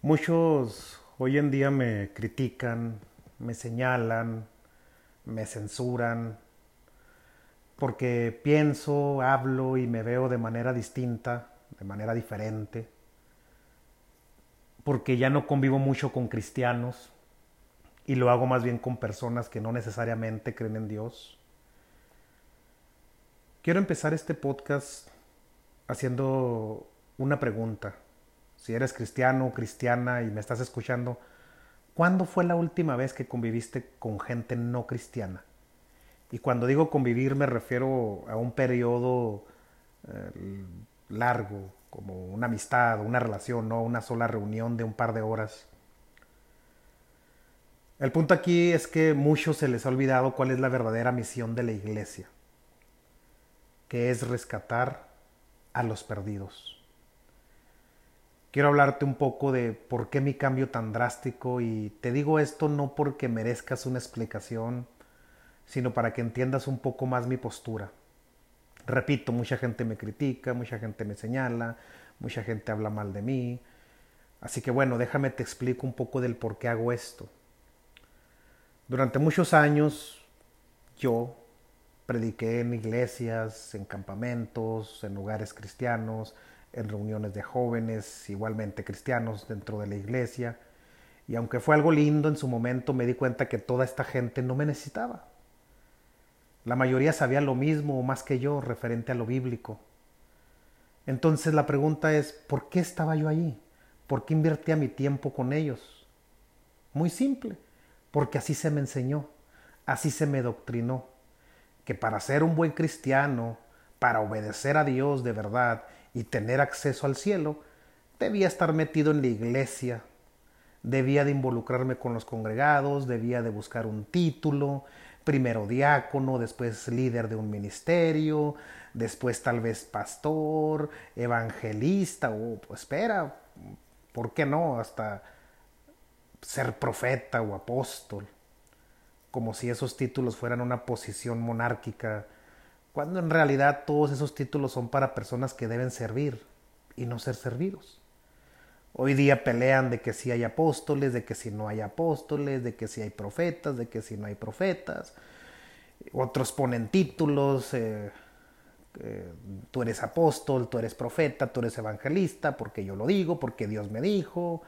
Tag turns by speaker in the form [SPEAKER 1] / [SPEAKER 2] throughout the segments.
[SPEAKER 1] Muchos hoy en día me critican, me señalan, me censuran, porque pienso, hablo y me veo de manera distinta, de manera diferente, porque ya no convivo mucho con cristianos y lo hago más bien con personas que no necesariamente creen en Dios. Quiero empezar este podcast haciendo una pregunta si eres cristiano o cristiana y me estás escuchando, ¿cuándo fue la última vez que conviviste con gente no cristiana? Y cuando digo convivir me refiero a un periodo eh, largo, como una amistad, una relación, no una sola reunión de un par de horas. El punto aquí es que muchos se les ha olvidado cuál es la verdadera misión de la iglesia, que es rescatar a los perdidos quiero hablarte un poco de por qué mi cambio tan drástico y te digo esto no porque merezcas una explicación, sino para que entiendas un poco más mi postura. Repito, mucha gente me critica, mucha gente me señala, mucha gente habla mal de mí. Así que bueno, déjame te explico un poco del por qué hago esto. Durante muchos años yo prediqué en iglesias, en campamentos, en lugares cristianos, en reuniones de jóvenes, igualmente cristianos dentro de la iglesia. Y aunque fue algo lindo en su momento, me di cuenta que toda esta gente no me necesitaba. La mayoría sabía lo mismo o más que yo referente a lo bíblico. Entonces la pregunta es, ¿por qué estaba yo allí? ¿Por qué invertía mi tiempo con ellos? Muy simple, porque así se me enseñó, así se me doctrinó, que para ser un buen cristiano, para obedecer a Dios de verdad y tener acceso al cielo, debía estar metido en la iglesia, debía de involucrarme con los congregados, debía de buscar un título, primero diácono, después líder de un ministerio, después tal vez pastor, evangelista, o pues espera, ¿por qué no? Hasta ser profeta o apóstol, como si esos títulos fueran una posición monárquica cuando en realidad todos esos títulos son para personas que deben servir y no ser servidos. Hoy día pelean de que si hay apóstoles, de que si no hay apóstoles, de que si hay profetas, de que si no hay profetas. Otros ponen títulos, eh, eh, tú eres apóstol, tú eres profeta, tú eres evangelista, porque yo lo digo, porque Dios me dijo,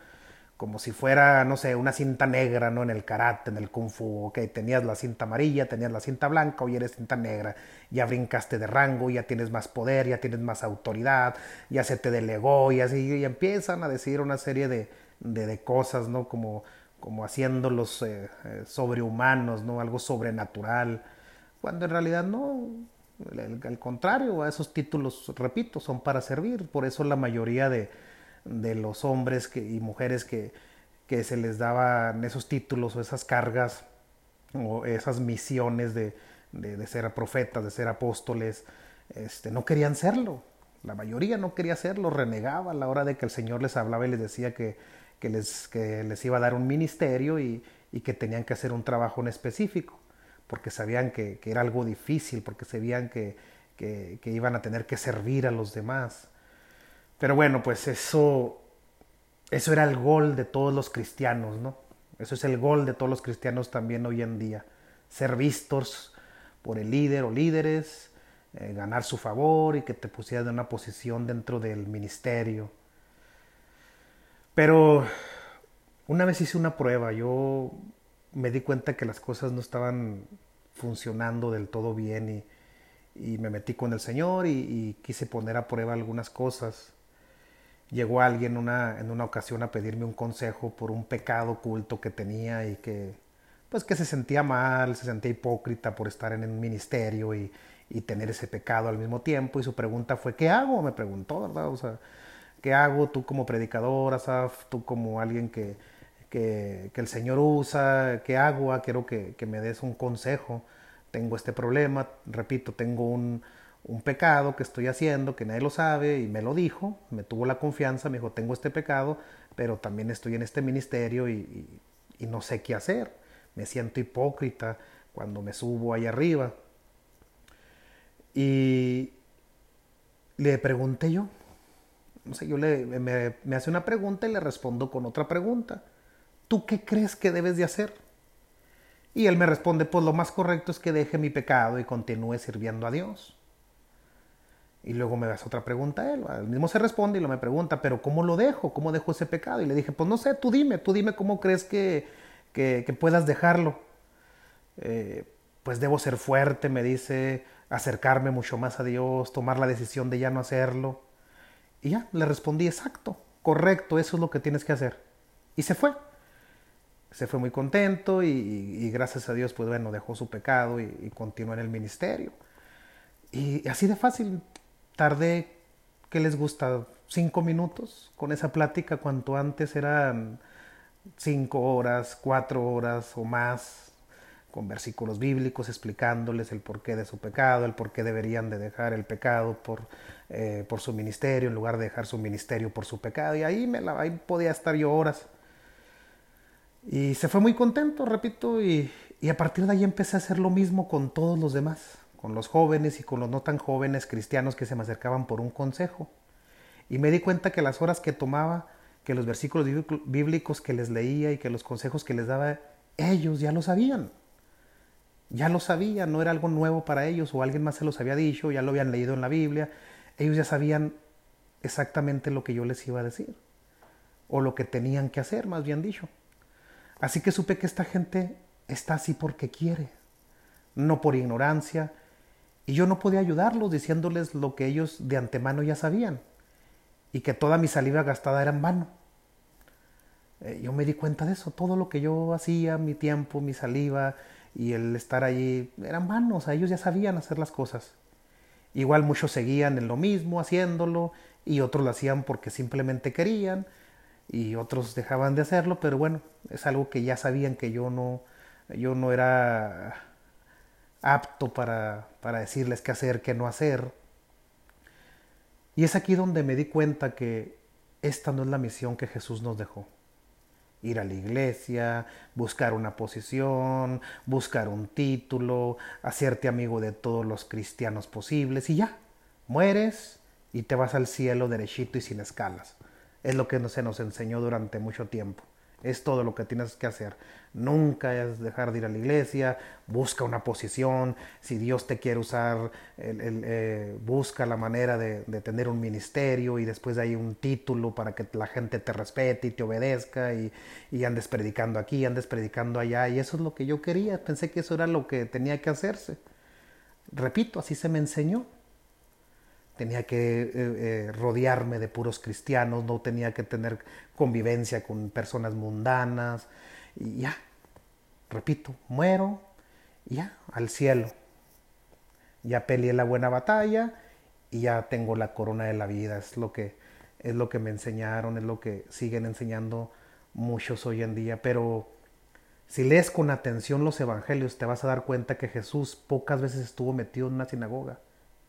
[SPEAKER 1] como si fuera, no sé, una cinta negra, ¿no? En el karate, en el kung fu, ok, tenías la cinta amarilla, tenías la cinta blanca, hoy eres cinta negra, ya brincaste de rango, ya tienes más poder, ya tienes más autoridad, ya se te delegó, y así, y empiezan a decir una serie de, de, cosas, ¿no? Como, como haciéndolos eh, eh, sobrehumanos, ¿no? Algo sobrenatural, cuando en realidad no, al contrario, esos títulos, repito, son para servir, por eso la mayoría de de los hombres que, y mujeres que, que se les daban esos títulos o esas cargas o esas misiones de, de, ser profetas, de ser apóstoles, este, no querían serlo. La mayoría no quería serlo, renegaba a la hora de que el Señor les hablaba y les decía que, que, les, que les iba a dar un ministerio y, y, que tenían que hacer un trabajo en específico, porque sabían que, que era algo difícil, porque sabían que, que, iban a tener que servir a los demás. Pero bueno, pues eso, eso era el gol de todos los cristianos, ¿no? Eso es el gol de todos los cristianos también hoy en día. Ser vistos por el líder o líderes, eh, ganar su favor y que te pusieras en una posición dentro del ministerio. Pero una vez hice una prueba, yo me di cuenta que las cosas no estaban funcionando del todo bien y, y me metí con el Señor y, y, quise poner a prueba algunas cosas llegó alguien una, en una ocasión a pedirme un consejo por un pecado oculto que tenía y que pues que se sentía mal, se sentía hipócrita por estar en un ministerio y, y tener ese pecado al mismo tiempo y su pregunta fue ¿qué hago? me preguntó, ¿verdad? O sea, ¿qué hago tú como predicador, Asaf, tú como alguien que, que, que el Señor usa, ¿qué hago? Ah, quiero que, que me des un consejo, tengo este problema, repito, tengo un, un pecado que estoy haciendo, que nadie lo sabe, y me lo dijo, me tuvo la confianza, me dijo, tengo este pecado, pero también estoy en este ministerio y, no sé qué hacer. Me siento hipócrita cuando me subo ahí arriba. Y le pregunté yo, no sé, yo le, me, me hace una pregunta y le respondo con otra pregunta. ¿Tú qué crees que debes de hacer? Y él me responde, pues lo más correcto es que deje mi pecado y continúe sirviendo a Dios. Y luego me hace otra pregunta a él. Él mismo se responde y lo me pregunta, pero ¿cómo lo dejo? ¿Cómo dejo ese pecado? Y le dije, pues no sé, tú dime, tú dime cómo crees que, que, puedas dejarlo. Eh, pues debo ser fuerte, me dice, acercarme mucho más a Dios, tomar la decisión de ya no hacerlo. Y ya, le respondí, exacto, correcto, eso es lo que tienes que hacer. Y se fue. Se fue muy contento y, gracias a Dios, pues bueno, dejó su pecado y, y continuó en el ministerio. Y así de fácil, tardé, ¿qué les gusta? Cinco minutos con esa plática, cuanto antes eran cinco horas, cuatro horas o más, con versículos bíblicos explicándoles el porqué de su pecado, el por qué deberían de dejar el pecado por, eh, por su ministerio, en lugar de dejar su ministerio por su pecado. Y ahí, me la, ahí podía estar yo horas. Y se fue muy contento, repito, y, y a partir de ahí empecé a hacer lo mismo con todos los demás con los jóvenes y con los no tan jóvenes cristianos que se me acercaban por un consejo. Y me di cuenta que las horas que tomaba, que los versículos bíblicos que les leía y que los consejos que les daba, ellos ya lo sabían. Ya lo sabían, no era algo nuevo para ellos o alguien más se los había dicho, ya lo habían leído en la Biblia. Ellos ya sabían exactamente lo que yo les iba a decir o lo que tenían que hacer, más bien dicho. Así que supe que esta gente está así porque quiere, no por ignorancia, y yo no podía ayudarlos diciéndoles lo que ellos de antemano ya sabían y que toda mi saliva gastada era en vano. Eh, yo me di cuenta de eso, todo lo que yo hacía, mi tiempo, mi saliva y el estar allí eran vanos, ellos ya sabían hacer las cosas. Igual muchos seguían en lo mismo, haciéndolo, y otros lo hacían porque simplemente querían, y otros dejaban de hacerlo, pero bueno, es algo que ya sabían que yo no, yo no era apto para, para decirles qué hacer, qué no hacer. Y es aquí donde me di cuenta que esta no es la misión que Jesús nos dejó. Ir a la iglesia, buscar una posición, buscar un título, hacerte amigo de todos los cristianos posibles y ya, mueres y te vas al cielo derechito y sin escalas. Es lo que se nos enseñó durante mucho tiempo. Es todo lo que tienes que hacer. Nunca es dejar de ir a la iglesia, busca una posición, si Dios te quiere usar, eh, busca la manera de, tener un ministerio y después de ahí un título para que la gente te respete y te obedezca y, y andes predicando aquí, andes predicando allá. Y eso es lo que yo quería, pensé que eso era lo que tenía que hacerse. Repito, así se me enseñó tenía que eh, eh, rodearme de puros cristianos, no tenía que tener convivencia con personas mundanas, y ya, repito, muero, ya, al cielo. Ya peleé la buena batalla y ya tengo la corona de la vida, es lo que, es lo que me enseñaron, es lo que siguen enseñando muchos hoy en día, pero si lees con atención los evangelios te vas a dar cuenta que Jesús pocas veces estuvo metido en una sinagoga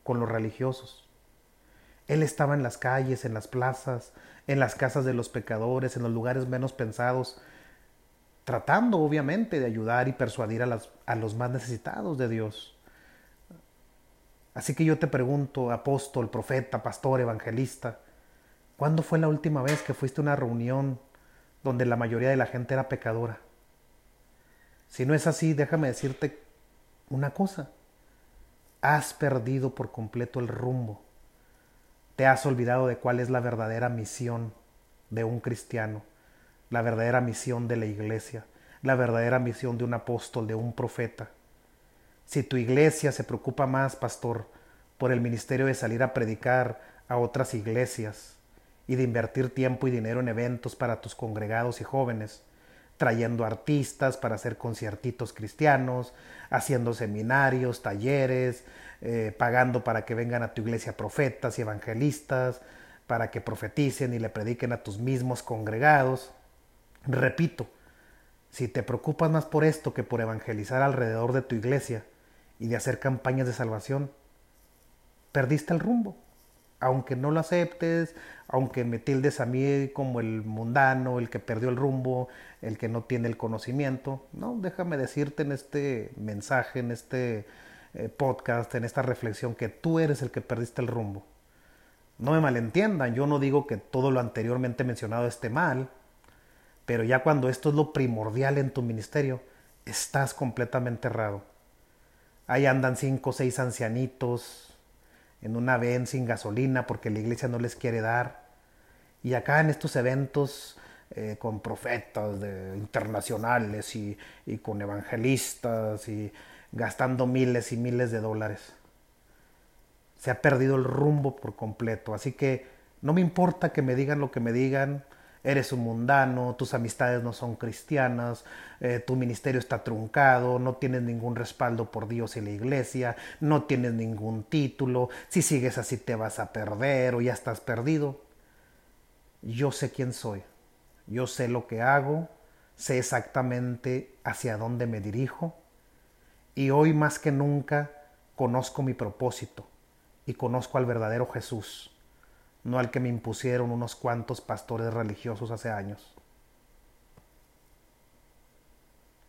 [SPEAKER 1] con los religiosos. Él estaba en las calles, en las plazas, en las casas de los pecadores, en los lugares menos pensados, tratando obviamente de ayudar y persuadir a, los más necesitados de Dios. Así que yo te pregunto, apóstol, profeta, pastor, evangelista, ¿cuándo fue la última vez que fuiste a una reunión donde la mayoría de la gente era pecadora? Si no es así, déjame decirte una cosa. Has perdido por completo el rumbo te has olvidado de cuál es la verdadera misión de un cristiano, la verdadera misión de la iglesia, la verdadera misión de un apóstol, de un profeta. Si tu iglesia se preocupa más, pastor, por el ministerio de salir a predicar a otras iglesias y de invertir tiempo y dinero en eventos para tus congregados y jóvenes, trayendo artistas para hacer conciertitos cristianos, haciendo seminarios, talleres, eh, pagando para que vengan a tu iglesia profetas y evangelistas, para que profeticen y le prediquen a tus mismos congregados. Repito, si te preocupas más por esto que por evangelizar alrededor de tu iglesia y de hacer campañas de salvación, perdiste el rumbo. Aunque no lo aceptes, aunque me tildes a mí como el mundano, el que perdió el rumbo, el que no tiene el conocimiento, no, déjame decirte en este mensaje, en este eh, podcast, en esta reflexión, que tú eres el que perdiste el rumbo. No me malentiendan, yo no digo que todo lo anteriormente mencionado esté mal, pero ya cuando esto es lo primordial en tu ministerio, estás completamente errado. Ahí andan cinco o seis ancianitos en una ven sin gasolina porque la iglesia no les quiere dar. Y acá en estos eventos eh, con profetas de, internacionales y, y con evangelistas y gastando miles y miles de dólares se ha perdido el rumbo por completo. Así que no me importa que me digan lo que me digan, eres un mundano, tus amistades no son cristianas, eh, tu ministerio está truncado, no tienes ningún respaldo por Dios y la iglesia, no tienes ningún título, si sigues así te vas a perder o ya estás perdido. Yo sé quién soy, yo sé lo que hago, sé exactamente hacia dónde me dirijo y hoy más que nunca conozco mi propósito y conozco al verdadero Jesús, no al que me impusieron unos cuantos pastores religiosos hace años.